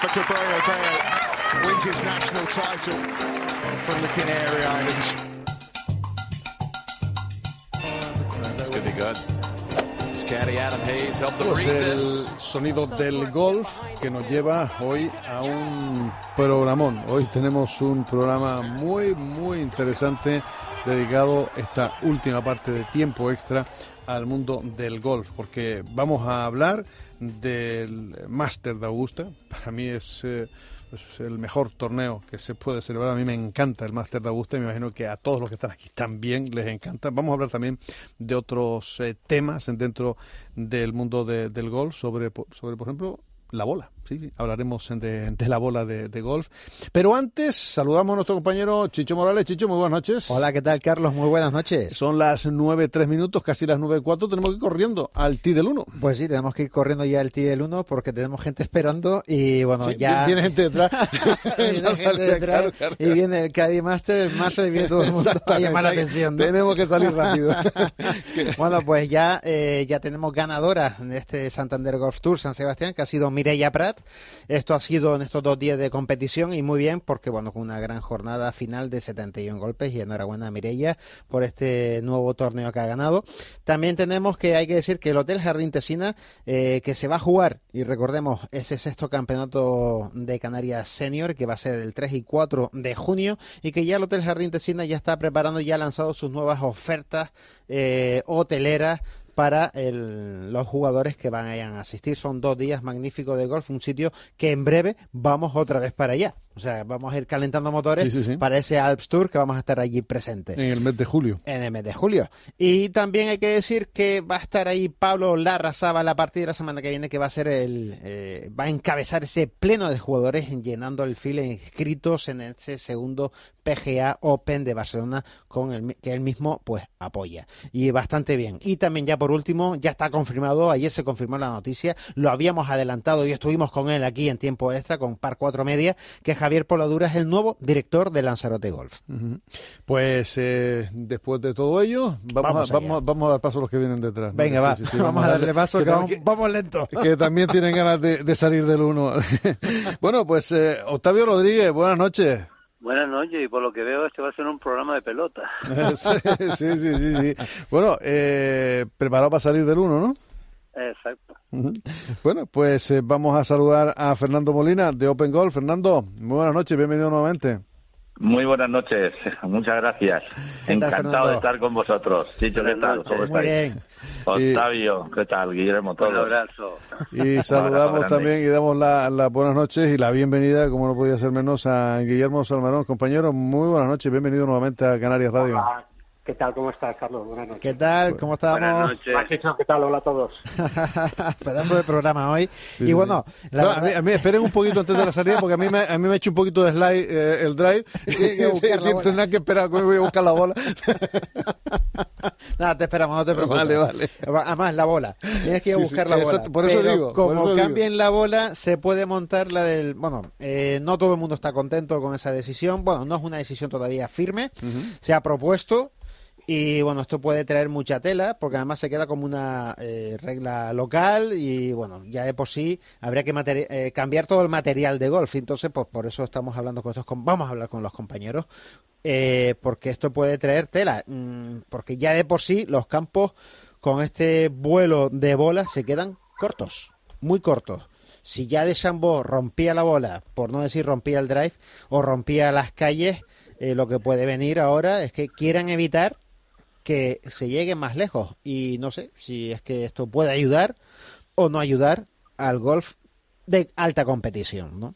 Rafa Cabrera wins his national title from the Canary Islands. Be good. Pues el sonido del golf que nos lleva hoy a un programón. Hoy tenemos un programa muy, muy interesante dedicado esta última parte de tiempo extra al mundo del golf, porque vamos a hablar del Master de Augusta. Para mí es eh, pues, el mejor torneo que se puede celebrar. A mí me encanta el Master de Augusta y me imagino que a todos los que están aquí también les encanta. Vamos a hablar también de otros eh, temas dentro del mundo de- del golf, sobre, sobre, por ejemplo, la bola. Sí, sí, hablaremos de, de la bola de, de golf. Pero antes, saludamos a nuestro compañero Chicho Morales. Chicho, muy buenas noches. Hola, ¿qué tal, Carlos? Muy buenas noches. Son las nueve tres minutos, casi las nueve cuatro. Tenemos que ir corriendo al T del 1. Pues sí, tenemos que ir corriendo ya el T del 1 porque tenemos gente esperando y bueno, ya... Viene gente detrás. Viene La gente salida, detrás claro, claro. y viene el Caddy Master, el Master y viene todo el mundo a llamar la atención. ¿no? Tenemos que salir rápido. Bueno, pues ya, eh, ya tenemos ganadora en este Santander Golf Tour San Sebastián, que ha sido Mireia Prat. Esto ha sido en estos dos días de competición y muy bien, porque bueno, con una gran jornada final de 71 golpes y enhorabuena a por este nuevo torneo que ha ganado. También tenemos que hay que decir que el Hotel Jardín Tesina, eh, que se va a jugar, y recordemos, ese sexto campeonato de Canarias Senior, que va a ser el 3 y 4 de junio, y que ya el Hotel Jardín Tesina ya está preparando, ya ha lanzado sus nuevas ofertas eh, hoteleras para el- los jugadores que van a asistir. Son dos días magníficos de golf, un sitio que en breve vamos otra vez para allá. O sea, vamos a ir calentando motores Sí, sí, sí. para ese Alps Tour que vamos a estar allí presentes En el mes de julio. en el mes de julio. Y también hay que decir que va a esestar ahí Pablo Larrazaba a partir de la semana que viene, que va a ser el, eh, va a encabezar ese pleno de jugadores llenando el file inscritos en ese segundo PGA Open de Barcelona con el, que él mismo pues apoya. Y bastante bien. Y también ya por último, ya está confirmado, ayer se confirmó la noticia, lo habíamos adelantado y estuvimos con él aquí en tiempo extra con Par 4 Media, que Javier Poladura es el nuevo director de Lanzarote Golf. Pues eh, después de todo ello, vamos, Vamos a, vamos, a- vamos a dar paso a los que vienen detrás. ¿no? Venga, Sí, va, sí, sí, vamos, a darle paso, que, que vamos, vamos lento. que también tienen ganas de, de salir del uno. bueno, pues eh, Octavio Rodríguez, buenas noches. Buenas noches, y por lo que veo este va a ser un programa de pelota. sí, sí, sí, sí, sí. Bueno, eh, preparado para salir del uno, ¿no? Exacto. Bueno, pues eh, vamos a saludar a Fernando Molina de Open Golf. Fernando, muy buenas noches, bienvenido nuevamente. Muy buenas noches, muchas gracias. ¿Qué tal, Encantado Fernando? de estar con vosotros. Chicho, ¿qué tal? ¿Cómo Muy estáis? bien. Octavio, ¿qué tal? Guillermo, Un todos. abrazo. Y saludamos también y damos la- las buenas noches y la bienvenida, como no podía ser menos, a Guillermo Salmarón. Compañero, muy buenas noches, bienvenido nuevamente a Canarias Radio. Hola, ¿qué tal? ¿Cómo estás, Carlos? Buenas noches. ¿Qué tal? ¿Cómo Buenas estamos? noches. Hola, Chicho, ¿qué tal? Hola a todos. Pedazo de programa hoy. Sí, y bueno, sí. la No, verdad- a, mí, a mí esperen un poquito antes de la salida porque a mí me, a mí me ha hecho un poquito de slide eh, el drive. Buscar bola. Tendrán que esperar que voy a buscar la bola. Nada, te esperamos, no te preocupes. Vale, vale. Además, la bola. Tienes que ir a Sí, buscar sí, la bola. por eso Pero digo, por como eso digo. cambien la bola, se puede montar la del. Bueno, eh, no todo el mundo está contento con esa decisión. Bueno, no es una decisión todavía firme. Se ha propuesto. Y bueno, esto puede traer mucha tela, porque además se queda como una eh, regla local y bueno, ya de por sí habría que eh, cambiar todo el material de golf. Entonces, pues por eso estamos hablando con estos, com- vamos a hablar con los compañeros, eh, porque esto puede traer tela, mm, porque ya de por sí los campos con este vuelo de bolas se quedan cortos, muy cortos. Si ya de Chambó rompía la bola, por no decir rompía el drive, o rompía las calles, eh, lo que puede venir ahora es que quieran evitar que se llegue más lejos. Y no sé si es que esto puede ayudar o no ayudar al golf de alta competición, ¿no?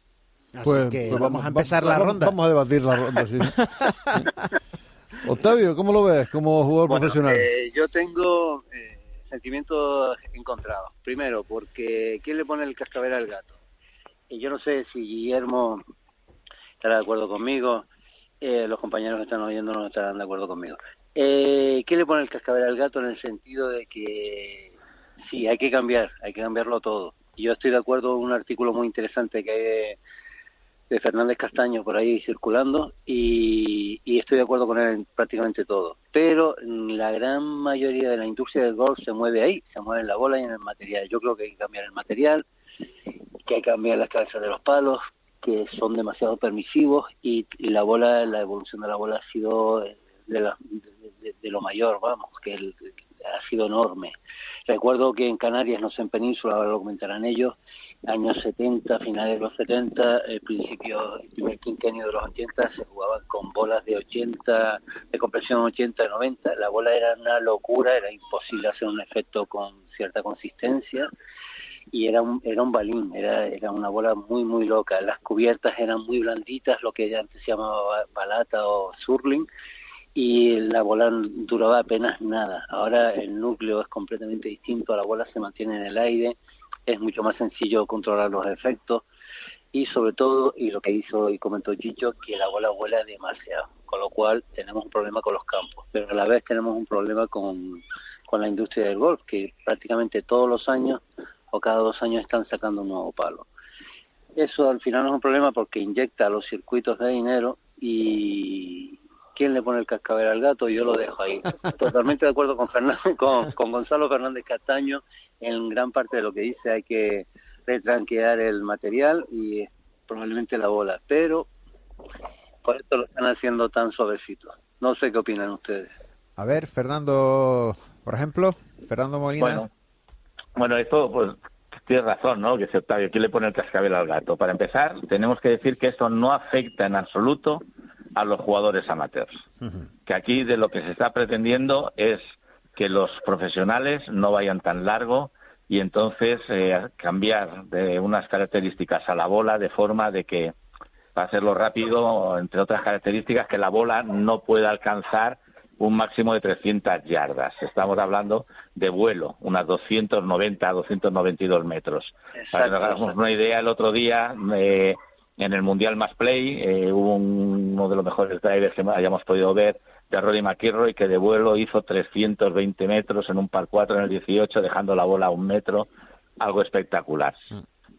Así Pues, que pues vamos a empezar la vamos- ronda. Vamos a debatir la ronda, sí. Octavio, ¿cómo lo ves como jugador Bueno, profesional? eh, yo tengo eh, sentimientos encontrados. Primero, porque ¿quién le pone el cascabel al gato? Y yo no sé si Guillermo estará de acuerdo conmigo, eh, los compañeros que están oyendo no estarán de acuerdo conmigo. Eh, ¿Quién le pone el cascabel al gato en el sentido de que sí, hay que cambiar, hay que cambiarlo todo? Yo estoy de acuerdo con un artículo muy interesante que hay de, de Fernández Castaño por ahí circulando y, y estoy de acuerdo con él en prácticamente todo. Pero la gran mayoría de la industria del golf se mueve ahí, se mueve en la bola y en el material. Yo creo que hay que cambiar el material que hay que cambiar las cabezas de los palos, que son demasiado permisivos y, la bola, la evolución de la bola ha sido de, la- de- de lo mayor, vamos, que el- ha sido enorme. Recuerdo que en Canarias, no sé en Península, ahora lo comentarán ellos, años 70, finales de los 70, el principio, el primer quinquenio de los 80 se jugaban con bolas de 80, de compresión 80, 90. La bola era una locura, era imposible hacer un efecto con cierta consistencia y era un, era un balín, era, era una bola muy, muy loca. Las cubiertas eran muy blanditas, lo que antes se llamaba balata o surling, y la bola duraba apenas nada. Ahora el núcleo es completamente distinto, la bola se mantiene en el aire, es mucho más sencillo controlar los efectos y sobre todo, y lo que hizo y comentó Chicho, que la bola vuela demasiado, con lo cual tenemos un problema con los campos, pero a la vez tenemos un problema con, con la industria del golf, que prácticamente todos los años o cada dos años están sacando un nuevo palo. Eso al final no es un problema porque inyecta a los circuitos de dinero y quién le pone el cascabel al gato, yo lo dejo ahí. Totalmente de acuerdo con, Fernando, con, con Gonzalo Fernández Castaño en gran parte de lo que dice, hay que retranquear el material y probablemente la bola, pero por esto lo están haciendo tan suavecito. No sé qué opinan ustedes. A ver, Fernando, por ejemplo, Fernando Molina. Bueno, bueno, esto, pues, tienes razón, ¿no? Que si Octavio, ¿quién le pone el cascabel al gato? Para empezar, tenemos que decir que esto no afecta en absoluto a los jugadores amateurs. Que aquí de lo que se está pretendiendo es que los profesionales no vayan tan largo y entonces eh, cambiar de unas características a la bola de forma de que, para hacerlo rápido, entre otras características, que la bola no pueda alcanzar un máximo de 300 yardas. Estamos hablando de vuelo, unas 290, 292 metros. Para que nos hagamos una idea, el otro día eh, en el Mundial Más Play eh, hubo un- uno de los mejores drivers que hayamos podido ver de Rory McIlroy que de vuelo hizo 320 metros en un par 4 en el 18 dejando la bola a un metro, algo espectacular.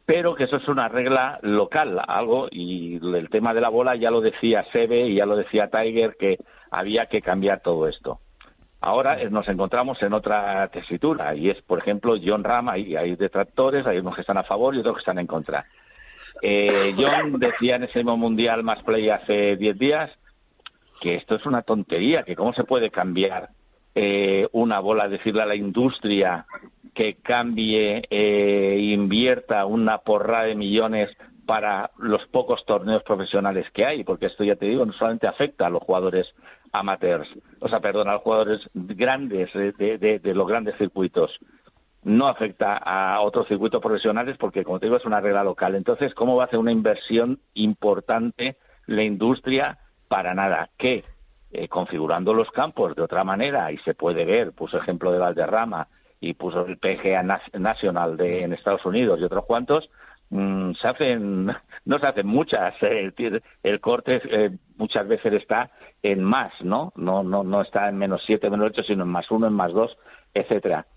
Pero que eso es una regla local, algo, y el tema de la bola ya lo decía Sebe y ya lo decía Tiger, que había que cambiar todo esto. Ahora eh, nos encontramos en otra tesitura y es, por ejemplo, John Ram, hay, hay detractores, hay unos que están a favor y otros que están en contra. Eh, John decía en ese mismo mundial más play hace 10 días que esto es una tontería, que cómo se puede cambiar eh, una bola, decirle a la industria que cambie, eh, invierta una porra de millones para los pocos torneos profesionales que hay, porque esto ya te digo, no solamente afecta a los jugadores amateurs, o sea, perdón, a los jugadores grandes eh, de los grandes circuitos, no afecta a otros circuitos profesionales porque, como te digo, es una regla local. Entonces, ¿cómo va a hacer una inversión importante la industria para nada? Que eh, configurando los campos de otra manera, y se puede ver, puso ejemplo de Valderrama y puso el PGA National de, en Estados Unidos y otros cuantos, mm, se hacen, no se hacen muchas, eh, el, el corte eh, muchas veces está en más, ¿no? No, no, no está en menos siete, menos ocho, sino en más uno, en más dos, etcétera.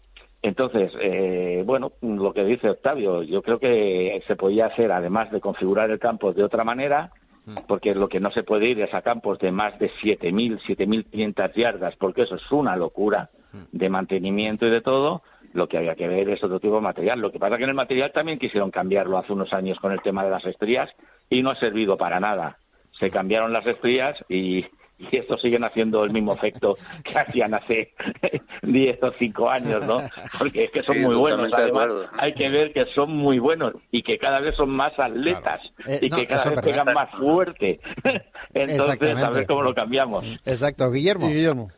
Entonces, eh, bueno, lo que dice Octavio, yo creo que se podía hacer, además de configurar el campo de otra manera, porque lo que no se puede ir es a campos de más de 7.000, 7.500 yardas, porque eso es una locura de mantenimiento y de todo. Lo que había que ver es otro tipo de material. Lo que pasa es que en el material también quisieron cambiarlo hace unos años con el tema de las estrías y no ha servido para nada. Se cambiaron las estrías y, y estos siguen haciendo el mismo efecto que hacían hace 10 o 5 años, ¿no? Porque es que son Sí, muy buenos. Además, hay que ver que son muy buenos y que cada vez son más atletas Eh, y no, que cada vez pegan más fuerte. Entonces, a ver cómo lo cambiamos. Exacto, Guillermo. Guillermo.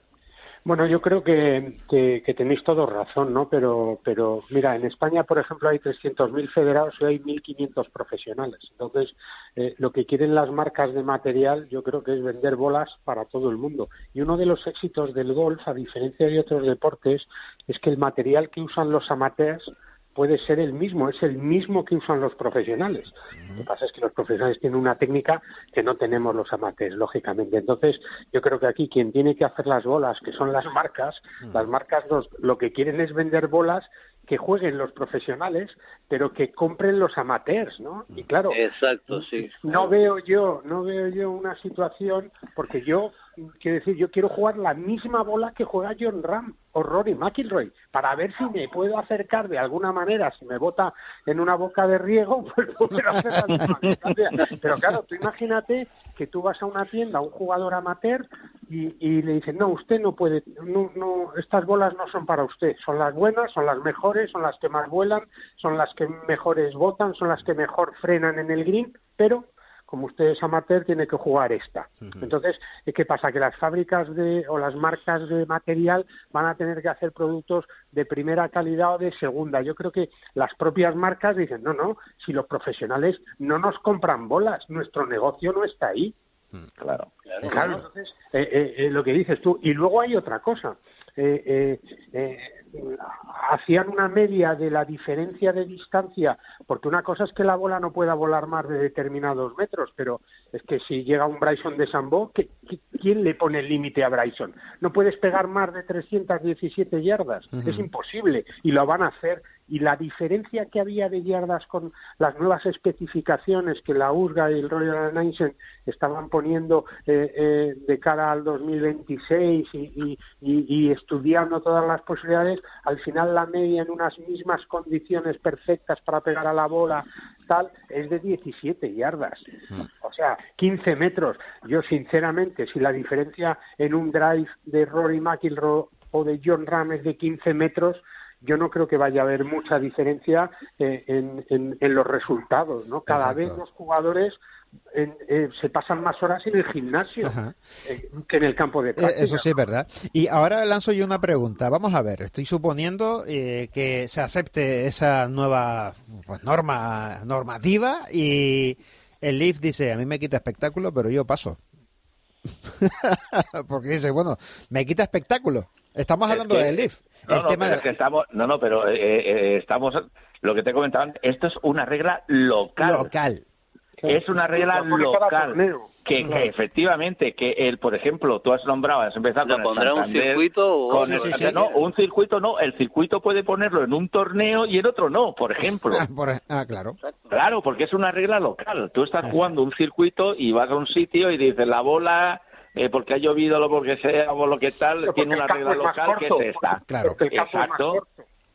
Bueno, yo creo que, que, tenéis todos razón, ¿no? Pero, pero mira, en España, por ejemplo, hay 300.000 federados y hay 1.500 profesionales. Entonces, eh, lo que quieren las marcas de material, yo creo que es vender bolas para todo el mundo. Y uno de los éxitos del golf, a diferencia de otros deportes, es que el material que usan los amateurs puede ser el mismo, es el mismo que usan los profesionales. Lo que pasa es que los profesionales tienen una técnica que no tenemos los amateurs, lógicamente. Entonces, yo creo que aquí quien tiene que hacer las bolas, que son las marcas, las marcas nos- lo que quieren es vender bolas que jueguen los profesionales, pero que compren los amateurs, ¿no? Y claro, Exacto, sí. no veo yo, no veo yo una situación porque yo quiero decir, yo quiero jugar la misma bola que juega John Ram o Rory McIlroy, para ver si me puedo acercar de alguna manera, si me bota en una boca de riego, pues hacer. Pero claro, tú imagínate que tú vas a una tienda, a un jugador amateur, y, y le dicen, no, usted no puede, no, no, estas bolas no son para usted, son las buenas, son las mejores, son las que más vuelan, son las que mejores botan, son las que mejor frenan en el green, pero como usted es amateur, tiene que jugar esta. Entonces, ¿qué pasa? Que las fábricas de, o las marcas de material van a tener que hacer productos de primera calidad o de segunda. Yo creo que las propias marcas dicen, no, no, si los profesionales no nos compran bolas, nuestro negocio no está ahí. Claro. Claro, entonces, eh, eh, eh, lo que dices tú. Y luego hay otra cosa. Eh, eh, eh, hacían una media de la diferencia de distancia, porque una cosa es que la bola no pueda volar más de determinados metros, pero es que si llega un Bryson de Sambo, ¿qué- qué- ¿quién le pone el límite a Bryson? No puedes pegar más de 317 yardas, es imposible, y lo van a hacer. Y la diferencia que había de yardas con las nuevas especificaciones que la USGA y el Royal Nation estaban poniendo eh, eh, de cara al 2026 y, y- y- y estudiando todas las posibilidades, al final la media en unas mismas condiciones perfectas para pegar a la bola tal es de 17 yardas. O sea, 15 metros. Yo sinceramente, si la diferencia en un drive de Rory McIlroy o de John Ram es de 15 metros, yo no creo que vaya a haber mucha diferencia eh, en, en- en los resultados, ¿no? Cada Exacto. vez los jugadores en- eh, se pasan más horas en el gimnasio eh, que en el campo de Eh, práctica. Eso sí es verdad. Y ahora lanzo yo una pregunta. Vamos a ver, estoy suponiendo eh, que se acepte esa nueva pues, norma normativa y el Leaf dice, a mí me quita espectáculo, pero yo paso. Porque dice, bueno, me quita espectáculo. Estamos Es hablando que- del Leaf. No, el no, tema pero de- es que estamos, no, no, pero eh, eh, estamos, lo que te comentaban, esto es una regla local. local. Es una regla Lo local. Que, que efectivamente, que el, por ejemplo, tú has nombrado, has empezado ¿Le con el pondrá un circuito o con Sí, el sí, sí. Santander. No, un circuito no, el circuito puede ponerlo en un torneo y en otro no, por ejemplo. Ah, por- ah, claro. Claro, porque es una regla local. Tú estás jugando un circuito y vas a un sitio y dices la bola, eh, porque ha llovido o porque sea o lo que tal, tiene una regla local que es esta. Claro. Es Exacto.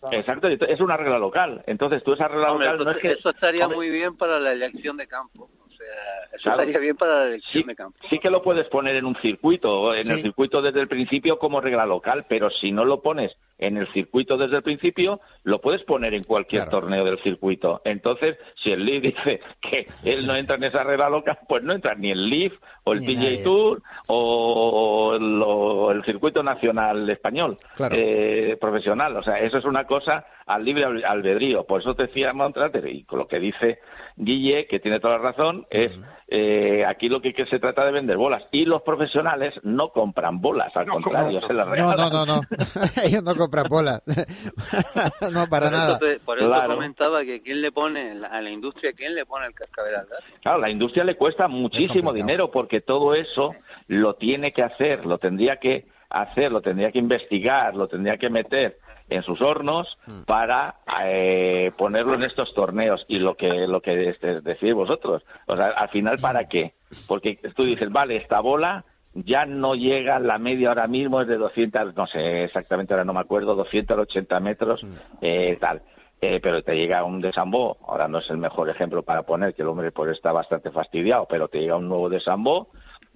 Claro. Exacto, y es una regla local. Entonces tú esa regla Hombre, local no es que... eso estaría Hombre, muy bien para la elección de campo. Sea, eso Claro. estaría bien para elección Sí, de campo. sí que lo puedes poner en un circuito, en Sí. el circuito desde el principio como regla local, pero si no lo pones en el circuito desde el principio, lo puedes poner en cualquier Claro. torneo del circuito. Entonces, si el Leaf dice que él no entra en esa regla local, pues no entra ni el Leaf o el Ni nadie. Tour o el, o el circuito nacional español Claro. eh, profesional. O sea, eso es una cosa al libre al- albedrío. Por eso te decía Montrater, y con lo que dice Guille, que tiene toda la razón, es eh, aquí lo que, que se trata de vender bolas. Y los profesionales no compran bolas, al No, contrario, no, se las No, regalan. no, no, no. Ellos no compran bolas. no, para por nada. Eso te- por eso Claro. comentaba que quién le pone, a la industria, quién le pone el cascabel al gato. Claro, la industria le cuesta muchísimo dinero porque todo eso lo tiene que hacer, lo tendría que hacer, lo tendría que investigar, lo tendría que meter en sus hornos para eh, ponerlo en estos torneos y lo que lo que este, decís vosotros, o sea, al final para qué? Porque tú dices, vale, esta bola ya no llega, la media ahora mismo es de 200, no sé exactamente, ahora no me acuerdo, 280 metros, eh, tal. Eh, pero te llega un desambó, ahora no es el mejor ejemplo para poner, que el hombre pues está bastante fastidiado, pero te llega un nuevo desambó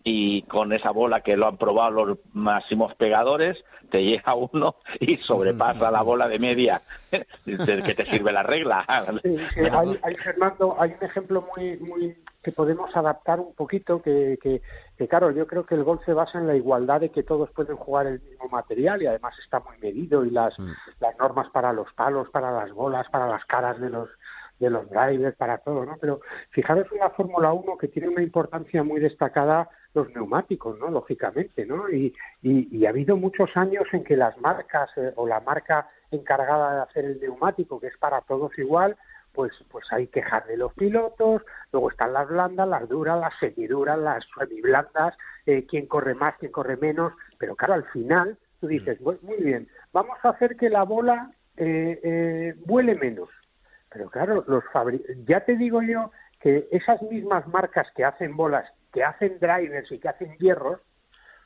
y con esa bola que lo han probado los máximos pegadores, te llega uno y sobrepasa la bola de media. Del que te sirve la regla. Sí, hay, hay, Fernando, hay un ejemplo muy, muy que podemos adaptar un poquito, que, que, que, claro, yo creo que el golf se basa en la igualdad de que todos pueden jugar el mismo material y además está muy medido y las, las normas para los palos, para las bolas, para las caras de los de los drivers, para todo, ¿no? Pero fijaros en la Fórmula 1 que tiene una importancia muy destacada los neumáticos, ¿no? Lógicamente, ¿no? Y, y, y ha habido muchos años en que las marcas eh, o la marca encargada de hacer el neumático, que es para todos igual, pues, pues hay quejar de los pilotos, luego están las blandas, las duras, las semiduras, las semiblandas, eh, quién corre más, quién corre menos, pero claro, al final tú dices, muy, muy bien, vamos a hacer que la bola eh, eh, vuele menos. Pero claro, los fabri ya te digo yo que esas mismas marcas que hacen bolas, que hacen drivers y que hacen hierros,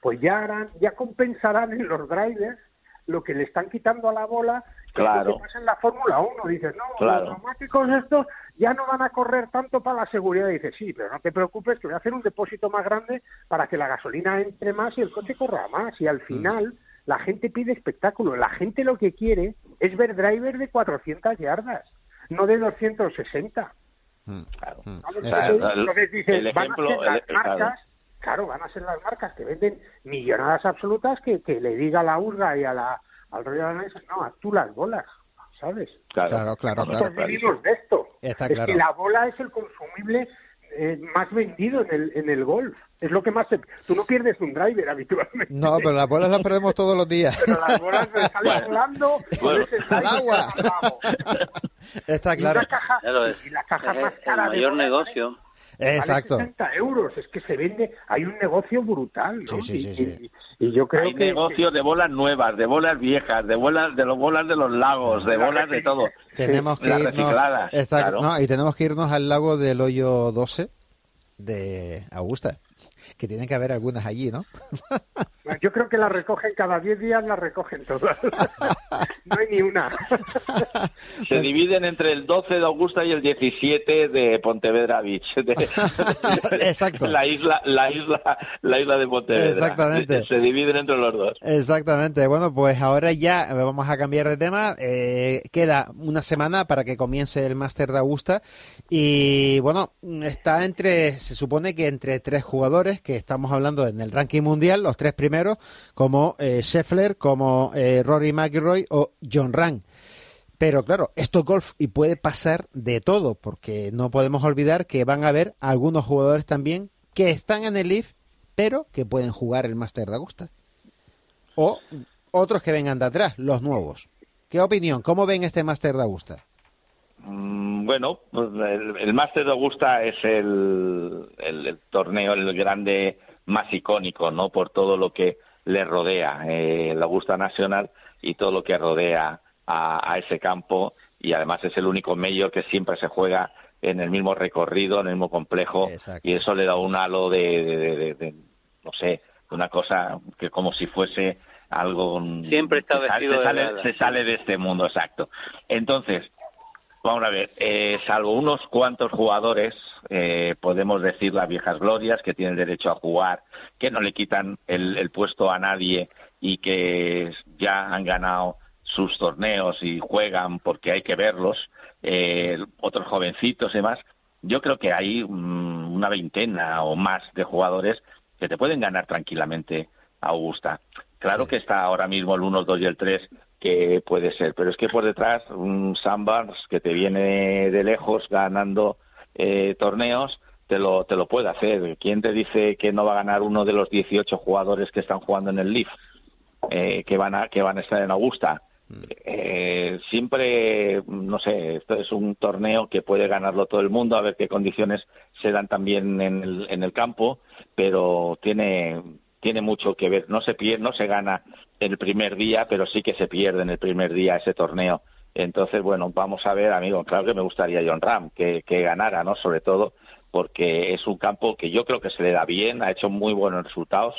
pues ya harán, ya compensarán en los drivers lo que le están quitando a la bola Claro. que pasa en la Fórmula 1. Dices, no, Claro. los neumáticos estos ya no van a correr tanto para la seguridad. Dices, sí, pero no te preocupes que voy a hacer un depósito más grande para que la gasolina entre más y el coche corra más. Y al Mm. final la gente pide espectáculo. La gente lo que quiere es ver drivers de 400 yardas, no de 260. Claro. ¿sabes? Claro, Entonces, el- entonces dices, el van a ser las el- claro. marcas, claro, van a ser las marcas que venden millonadas absolutas que, que le diga a la URGA y a la, al rollo de la mesa, no, haz tú las bolas, ¿sabes? Claro, Claro, claro, Nosotros claro. vivimos de esto. Está es claro. que la bola es el consumible eh, más vendido en el, en el golf. Es lo que más se... Tú no pierdes un driver habitualmente. No, pero las bolas las perdemos todos los días. Pero las bolas me salen volando Bueno. Al agua. Está Y claro. una caja, Claro, es, y la caja es más el de mayor bolas, negocio. Vale Exacto. 60 euros, es que se vende, hay un negocio brutal, ¿no? Sí, sí, y, sí, y- y yo creo Hay que negocios de bolas nuevas, de bolas viejas, de bolas de los bolas de los lagos, de La bolas de todo. Tenemos que Las irnos. Exacto, claro. no, y tenemos que irnos al lago del hoyo 12 de Augusta. Que tienen que haber algunas allí, ¿no? yo creo que la recogen cada 10 días, la recogen todas. no hay ni una. Se dividen entre el 12 de Augusta y el 17 de Pontevedra Beach. de- Exacto. La isla, la isla, la isla de Pontevedra. Exactamente. Se dividen entre los dos. Exactamente. Bueno, pues ahora ya vamos a cambiar de tema. Eh, queda una semana para que comience el Máster de Augusta. Y bueno, está entre, se supone que entre tres jugadores que estamos hablando en el ranking mundial, los tres primeros, como eh, Scheffler, como eh, Rory McIlroy o John Ram. Pero claro, esto es golf y puede pasar de todo, porque no podemos olvidar que van a haber algunos jugadores también que están en el Leaf, pero que pueden jugar el Máster de Augusta o otros que vengan de atrás, los nuevos. ¿Qué opinión? ¿Cómo ven este Máster de Augusta? Mm, Bueno, pues el, el Máster de Augusta es el, el- el torneo, el grande más icónico, ¿no? Por todo lo que le rodea, eh, el Augusta Nacional y todo lo que rodea a, a ese campo. Y además es el único mayor que siempre se juega en el mismo recorrido, en el mismo complejo. Exacto. Y eso le da un halo de, de- de- de- de, no sé, una cosa que como si fuese algo... Siempre está vestido sale, se sale de este mundo, exacto. Entonces, Vamos a ver, eh, salvo unos cuantos jugadores, eh, podemos decir las viejas glorias, que tienen derecho a jugar, que no le quitan el, el puesto a nadie y que ya han ganado sus torneos y juegan porque hay que verlos, eh, otros jovencitos y demás. Yo creo que hay mm, una veintena o más de jugadores que te pueden ganar tranquilamente a Augusta. Claro que está ahora mismo el 1, el 2 y el 3 que puede ser, pero es que por detrás un Sam Barnes que te viene de lejos ganando eh, torneos te lo te lo puede hacer. ¿Quién te dice que no va a ganar uno de los 18 jugadores que están jugando en el Leaf? Eh, que van a que van a estar en Augusta. Eh, siempre, no sé, esto es un torneo que puede ganarlo todo el mundo, a ver qué condiciones se dan también en el, en el campo, pero tiene, tiene mucho que ver. No se pierde, no se gana el primer día, pero sí que se pierde en el primer día ese torneo. Entonces, bueno, vamos a ver, amigo, claro que me gustaría John Ram que, que ganara, ¿no? Sobre todo porque es un campo que yo creo que se le da bien, ha hecho muy buenos resultados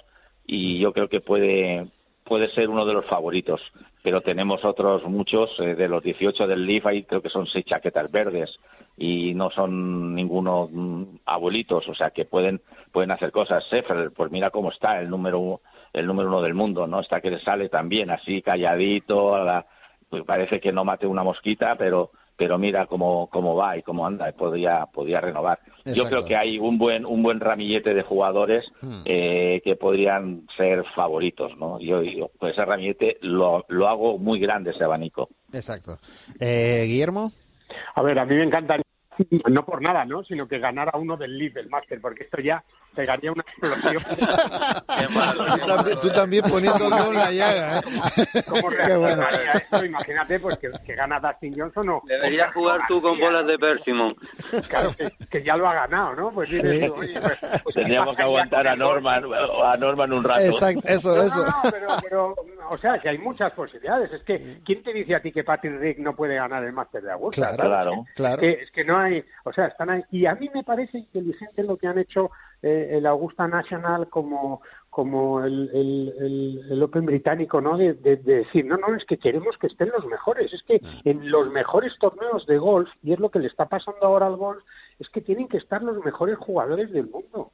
y yo creo que puede puede ser uno de los favoritos, pero tenemos otros muchos, eh, de los 18 del Leaf, ahí creo que son seis chaquetas verdes y no son ninguno mm, abuelitos, o sea que pueden pueden hacer cosas. Sheffield, pues mira cómo está el número el número uno del mundo, ¿no? Está que le sale también así calladito, a la- pues parece que no mate una mosquita, pero pero mira cómo, cómo va y cómo anda, podría, podría renovar. Yo creo que hay un buen, un buen ramillete de jugadores Hmm. eh, que podrían ser favoritos, ¿no? Yo, yo pues ese ramillete lo, lo hago muy grande ese abanico. Exacto. Eh, Guillermo. A ver, a mí me encantaría, no por nada, ¿no? Sino que ganara uno del Leaf, del Master, porque esto ya pegaría una explosión. Qué malo, Tú qué también, tú también poniendo en la llaga, ¿eh? ¿Cómo Qué bueno. esto? Imagínate, pues que, que gana Dustin Johnson o... Deberías o jugar tú con bolas de Persimon. Claro, que, que ya lo ha ganado, ¿no? Pues dices Sí. tú, oye, pues, pues, ¿qué Tendríamos que pasaría aguantar a? Norman, a Norman un rato. Exacto, eso, No, eso. no, no, pero, pero, o sea, que hay muchas posibilidades. Es que, ¿quién te dice a ti que Patrick Rick no puede ganar el Máster de Augusta? Claro, Claro. claro. Que- es que no, hay, o sea, están ahí. Y a mí me parece inteligente lo que han hecho eh, el Augusta National como, como el, el, el, Open británico, ¿no? De, de, decir, no, no, es que queremos que estén los mejores, es que en los mejores torneos de golf, y es lo que le está pasando ahora al golf, es que tienen que estar los mejores jugadores del mundo.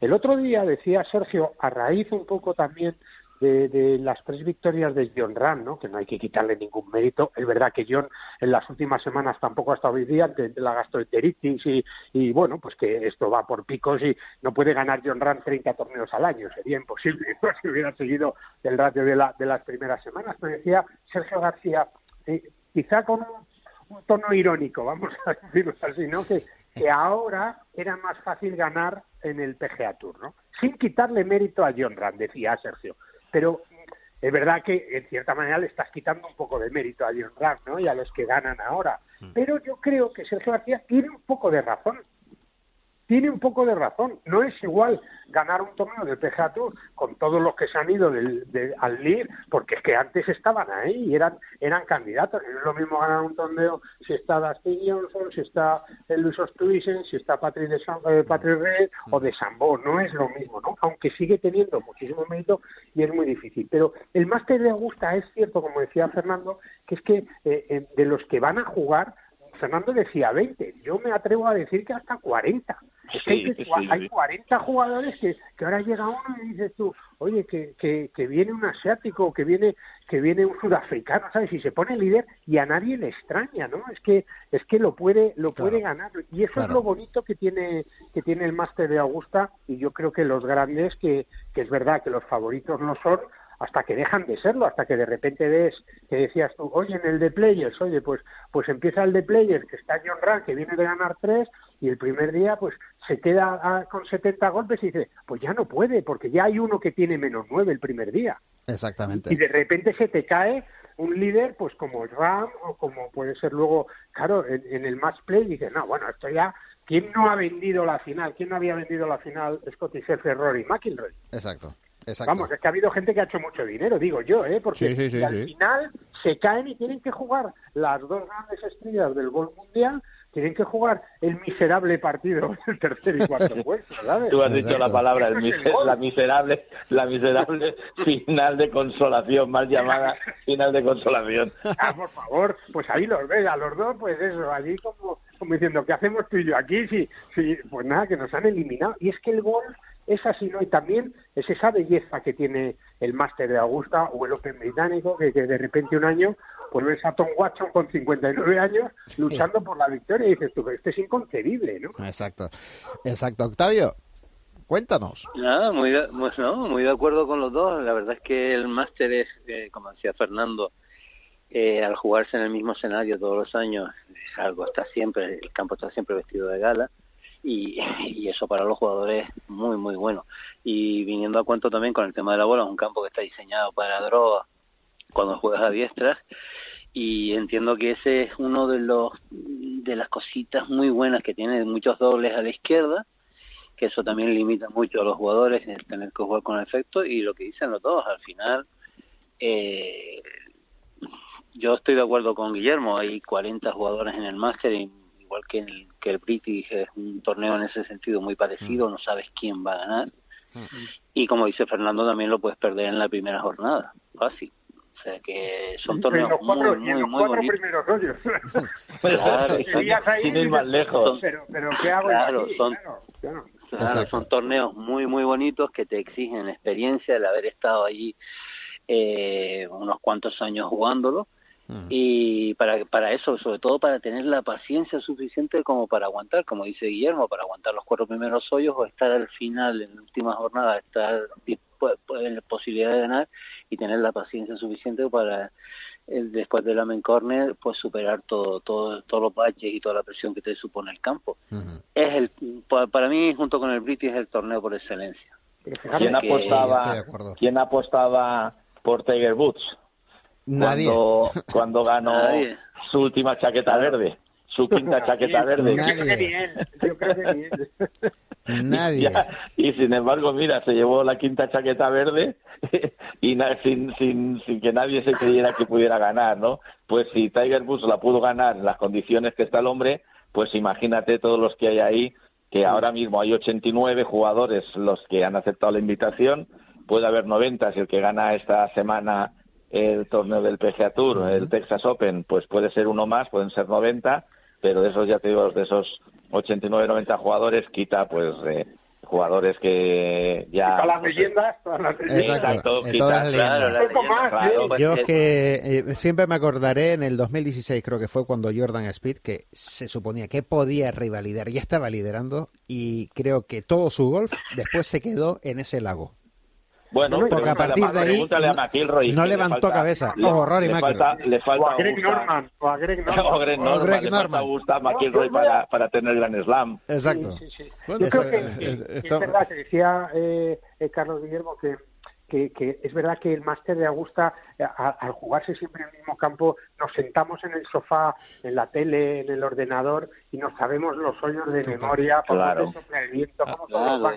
El otro día decía Sergio, a raíz un poco también de, las tres victorias de John Ram, ¿no? que no hay que quitarle ningún mérito. Es verdad que John en las últimas semanas tampoco ha estado de, la gastroenteritis y, y, bueno, pues que esto va por picos y no puede ganar John Ram 30 torneos al año, sería imposible si hubiera seguido el ratio de, la, de las primeras semanas. Me decía Sergio García, eh, quizá con un, tono irónico, vamos a decirlo así, ¿no? Que, que ahora era más fácil ganar en el PGA Tour, ¿no? Sin quitarle mérito a John Ram, decía Sergio pero es verdad que en cierta manera le estás quitando un poco de mérito a John Ram, ¿no? Y a los que ganan ahora. Mm. Pero yo creo que Sergio García tiene un poco de razón tiene un poco de razón. No es igual ganar un torneo del PGA Tour con todos los que se han ido del, al LIR, porque es que antes estaban ahí y eran, eran candidatos. No es lo mismo ganar un torneo si está Dustin Johnson, si está el Luis Ostuisen, si está Patrick, de eh, Patrick Red o de Sambor. No es lo mismo, ¿no? Aunque sigue teniendo muchísimo mérito y es muy difícil. Pero el máster de Augusta es cierto, como decía Fernando, que es que eh, eh, de los que van a jugar, Fernando decía 20, yo me atrevo a decir que hasta 40 hay, 40 jugadores que, que, ahora llega uno y dices tú, oye, que, que, que, viene un asiático, que viene que viene un sudafricano, ¿sabes? Y se pone líder y a nadie le extraña, ¿no? Es que es que lo puede lo puede ganar y eso es lo bonito que tiene que tiene el máster de Augusta y yo creo que los grandes que que es verdad que los favoritos no son hasta que dejan de serlo, hasta que de repente ves que decías tú, oye, en el de Players, oye, pues, pues empieza el de Players, que está John Rand, que viene de ganar tres, y el primer día, pues, se queda con 70 golpes y dice, pues ya no puede, porque ya hay uno que tiene menos nueve el primer día. Exactamente. Y de repente se te cae un líder, pues como el Ram, o como puede ser luego, claro, en, el match play, y dice, no, bueno, esto ya ¿Quién no ha vendido la final? ¿Quién no había vendido la final Scotty Scheffler, Rory McIlroy? Exacto. Vamos, es que ha habido gente que ha hecho mucho dinero, digo yo, ¿eh? porque al final se caen y tienen que jugar las dos grandes estrellas del gol mundial, tienen que jugar el miserable partido del tercer y cuarto puesto, ¿sabes? Tú has dicho la palabra, el la miserable, la miserable final de consolación, mal llamada final de consolación. Ah, por favor, pues ahí los ves, a los dos, pues eso, allí como, como diciendo, ¿qué hacemos tú y yo aquí? Sí, sí, pues nada, que nos han eliminado. Y es que el gol es así, ¿no? Y también es esa belleza que tiene el máster de Augusta o el Open británico, que, de repente un año pues ves a Tom Watson con 59 años luchando por la victoria y dices tú, este es inconcebible, ¿no? Exacto, exacto. Octavio, cuéntanos. Nada, muy de, pues muy de acuerdo con los dos. La verdad es que el máster es, eh, como decía Fernando, eh, al jugarse en el mismo escenario todos los años, es algo, está siempre, el campo está siempre vestido de gala y, y, eso para los jugadores es muy muy bueno. Y viniendo a cuento también con el tema de la bola un campo que está diseñado para droga cuando juegas a diestras y entiendo que ese es uno de los de las cositas muy buenas que tiene muchos dobles a la izquierda que eso también limita mucho a los jugadores el tener que jugar con efecto y lo que dicen los dos al final eh, yo estoy de acuerdo con Guillermo hay 40 jugadores en el máster y igual que el, que el British es un torneo en ese sentido muy parecido, mm. no sabes quién va a ganar. Mm. Y como dice Fernando, también lo puedes perder en la primera jornada, fácil. O sea que son torneos muy, muy, muy cuatro primeros rollos. claro, más lejos. pero, pero ¿qué hago claro, son, claro, son torneos muy, muy bonitos que te exigen experiencia el haber estado allí eh, unos cuantos años jugándolo y para, para eso, sobre todo para tener la paciencia suficiente como para aguantar, como dice Guillermo, para aguantar los cuatro primeros hoyos o estar al final, en la última jornada, estar en la posibilidad de ganar y tener la paciencia suficiente para eh, después del main corner pues superar todo, todo todos los baches y toda la presión que te supone el campo. Es el para mí junto con el British es el torneo por excelencia. Quién apostaba quién apostaba por Tiger Woods cuando, cuando ganó su última chaqueta verde, su quinta chaqueta verde. Nadie. Y, sin embargo, mira, se llevó la quinta chaqueta verde y sin, sin, sin que nadie se creyera que pudiera ganar, ¿no? Pues si Tiger Woods la pudo ganar en las condiciones que está el hombre, pues imagínate todos los que hay ahí, que ahora mismo hay 89 jugadores los que han aceptado la invitación, puede haber 90 si el que gana esta semana el torneo del PGA Tour, el Texas Open, pues puede ser uno más, pueden ser 90, pero de esos, ya te digo, de esos 89-90 jugadores, quita pues eh, jugadores que ya... Todas las leyendas, todas las leyendas. Yo es que eh, siempre me acordaré en el 2016, creo que fue cuando Jordan Speed, que se suponía que podía rivalidar, ya estaba liderando y creo que todo su golf después se quedó en ese lago. Bueno, Porque a partir de ahí a no- McIlroy, no que le levantó falta- cabeza. Le, Ojo, Rory le McIlroy. falta, le falta O a Greg Augusta- Norman, o a Greg Norman. o Greg O Norman, Greg le Norman. falta McIlroy para, para tener Gran Slam. Exacto. Sí, sí, sí. Bueno, Yo creo que, que- que está- es verdad que decía eh, eh, Carlos Guillermo que, que, que es verdad que el máster de Augusta, eh, a- al jugarse siempre en el mismo campo, nos sentamos en el sofá, en la tele, en el ordenador y nos sabemos los hoyos de memoria, Claro. el viento,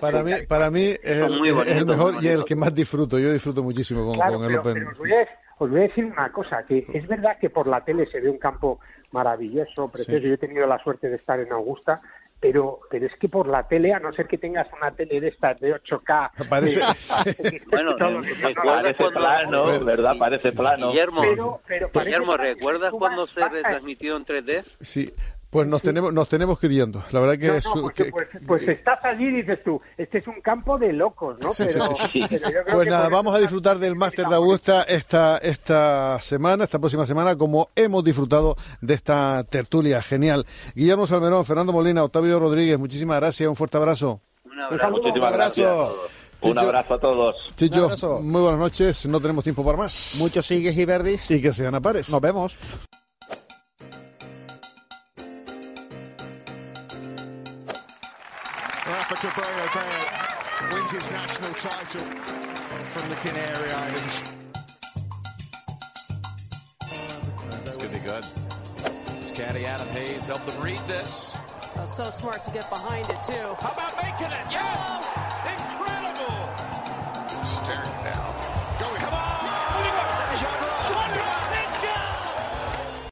Para mí, para mí es el, mejor y el que más disfruto. Yo disfruto muchísimo con, Claro, con el pero, Open. pero os, voy a, os voy a decir una cosa, que es verdad que por la tele se ve un campo maravilloso, precioso, Sí. yo he tenido la suerte de estar en Augusta, pero, pero es que por la tele, a no ser que tengas una tele de estas de 8K, Parece- Bueno, plano, ¿verdad? Parece plano. Guillermo, Pero- pero ¿recuerdas cuando se retransmitió en 3D? Sí, pues nos tenemos nos tenemos que ir yendo. La verdad que, No, es- no, pues, que- pues- pues estás allí y dices tú, este es un campo de locos, ¿no? Sí, Pero, sí, sí. pero yo creo Pues que nada, vamos a disfrutar del Máster de Augusta esta, esta semana, esta próxima semana, como hemos disfrutado de esta tertulia. Genial. Guillermo Salmerón, Fernando Molina, Octavio Rodríguez, muchísimas gracias, un fuerte abrazo. Un abrazo. Muchísimas Un gracias. abrazo. a todos. Chicho. Un abrazo a todos. Chicho, abrazo. muy buenas noches, no tenemos tiempo para más. Muchos sigues y verdis. Y que sean a pares. Nos vemos. Cabrera Bale wins his national title from the Canary Islands. This could be good. His caddy Adam Hayes helped them read this. Oh, so smart to get behind it, too. How about making it? Yes! Incredible! Stern